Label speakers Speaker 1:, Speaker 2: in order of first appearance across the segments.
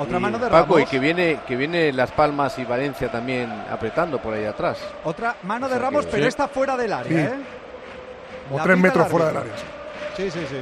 Speaker 1: Otra
Speaker 2: Y,
Speaker 1: mano de
Speaker 2: Paco, y
Speaker 1: Ramos.
Speaker 2: que viene, que viene Las Palmas y Valencia también apretando por ahí atrás.
Speaker 1: Otra mano de Ramos, pero
Speaker 2: Sí.
Speaker 1: está fuera del área,
Speaker 3: Sí.
Speaker 1: ¿eh?
Speaker 3: O
Speaker 1: La
Speaker 3: tres metros fuera del área.
Speaker 1: Sí, sí, sí.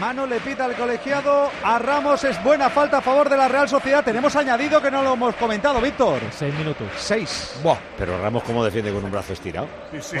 Speaker 1: Mano le pita al colegiado. A Ramos es buena falta a favor de la Real Sociedad. Tenemos añadido que no lo hemos comentado, Víctor.
Speaker 4: Seis minutos.
Speaker 1: Seis.
Speaker 5: Buah, pero Ramos cómo defiende con un brazo estirado.
Speaker 3: Sí, sí.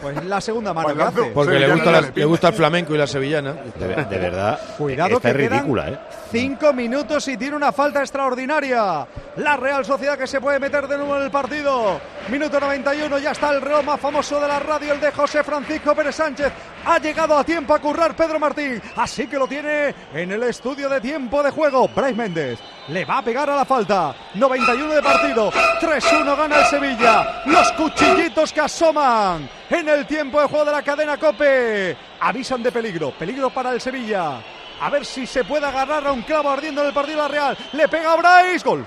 Speaker 1: Pues la segunda mano que
Speaker 3: Bailando.
Speaker 1: hace.
Speaker 6: Porque le gusta, la-
Speaker 3: le
Speaker 6: le gusta el flamenco y la sevillana.
Speaker 5: De, de verdad,
Speaker 1: Cuidado
Speaker 5: está
Speaker 1: que quedan
Speaker 5: ridícula, ¿eh?
Speaker 1: Cinco minutos y tiene una falta extraordinaria. La Real Sociedad que se puede meter de nuevo en el partido. Minuto 91, ya está el reloj más famoso de la radio, el de José Francisco Pérez Sánchez. Ha llegado a tiempo a currar Pedro Martín. Así que lo tiene en el estudio de tiempo de juego. Bryce Méndez le va a pegar a la falta. 91 de partido. 3-1 gana el Sevilla. Los cuchillitos que asoman en el tiempo de juego de la cadena Cope. Avisan de peligro. Peligro para el Sevilla. A ver si se puede agarrar a un clavo ardiendo en el partido la Real. Le pega a Bryce. Gol.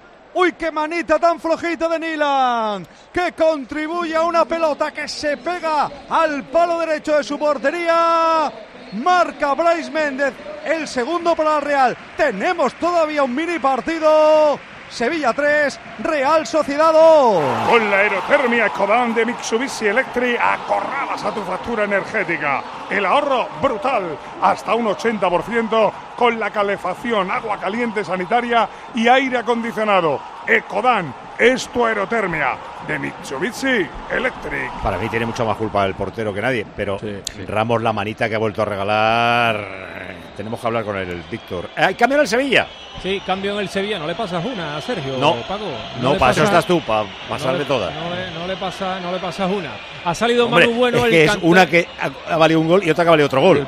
Speaker 1: Uy, qué manita tan flojita de Nilan, que contribuye a una pelota que se pega al palo derecho de su portería. Marca Bryce Méndez el segundo para la Real. Tenemos todavía un mini partido. Sevilla 3, Real Sociedad 2.
Speaker 7: Con la aerotermia Ecodan de Mitsubishi Electric acorralas a tu factura energética. El ahorro brutal, hasta un 80% con la calefacción, agua caliente sanitaria y aire acondicionado. Ecodan es tu aerotermia de Mitsubishi Electric.
Speaker 5: Para mí tiene mucha más culpa el portero que nadie, pero Ramos la manita que ha vuelto a regalar. Tenemos que hablar con él, el Víctor. ¿Hay cambio en el Sevilla?
Speaker 4: Sí, cambio en el Sevilla. ¿No le pasas una a Sergio?
Speaker 5: No.
Speaker 4: Paco?
Speaker 5: No,
Speaker 4: le
Speaker 5: para eso
Speaker 4: pasas-
Speaker 5: estás tú, para
Speaker 4: no
Speaker 5: pasar
Speaker 4: le-
Speaker 5: de todas.
Speaker 4: No le, no le pasa, no le pasas una. Ha salido
Speaker 5: Hombre,
Speaker 4: Manu Bueno
Speaker 5: es
Speaker 4: el
Speaker 5: que es una que ha, ha valido un gol y otra que ha valido otro gol.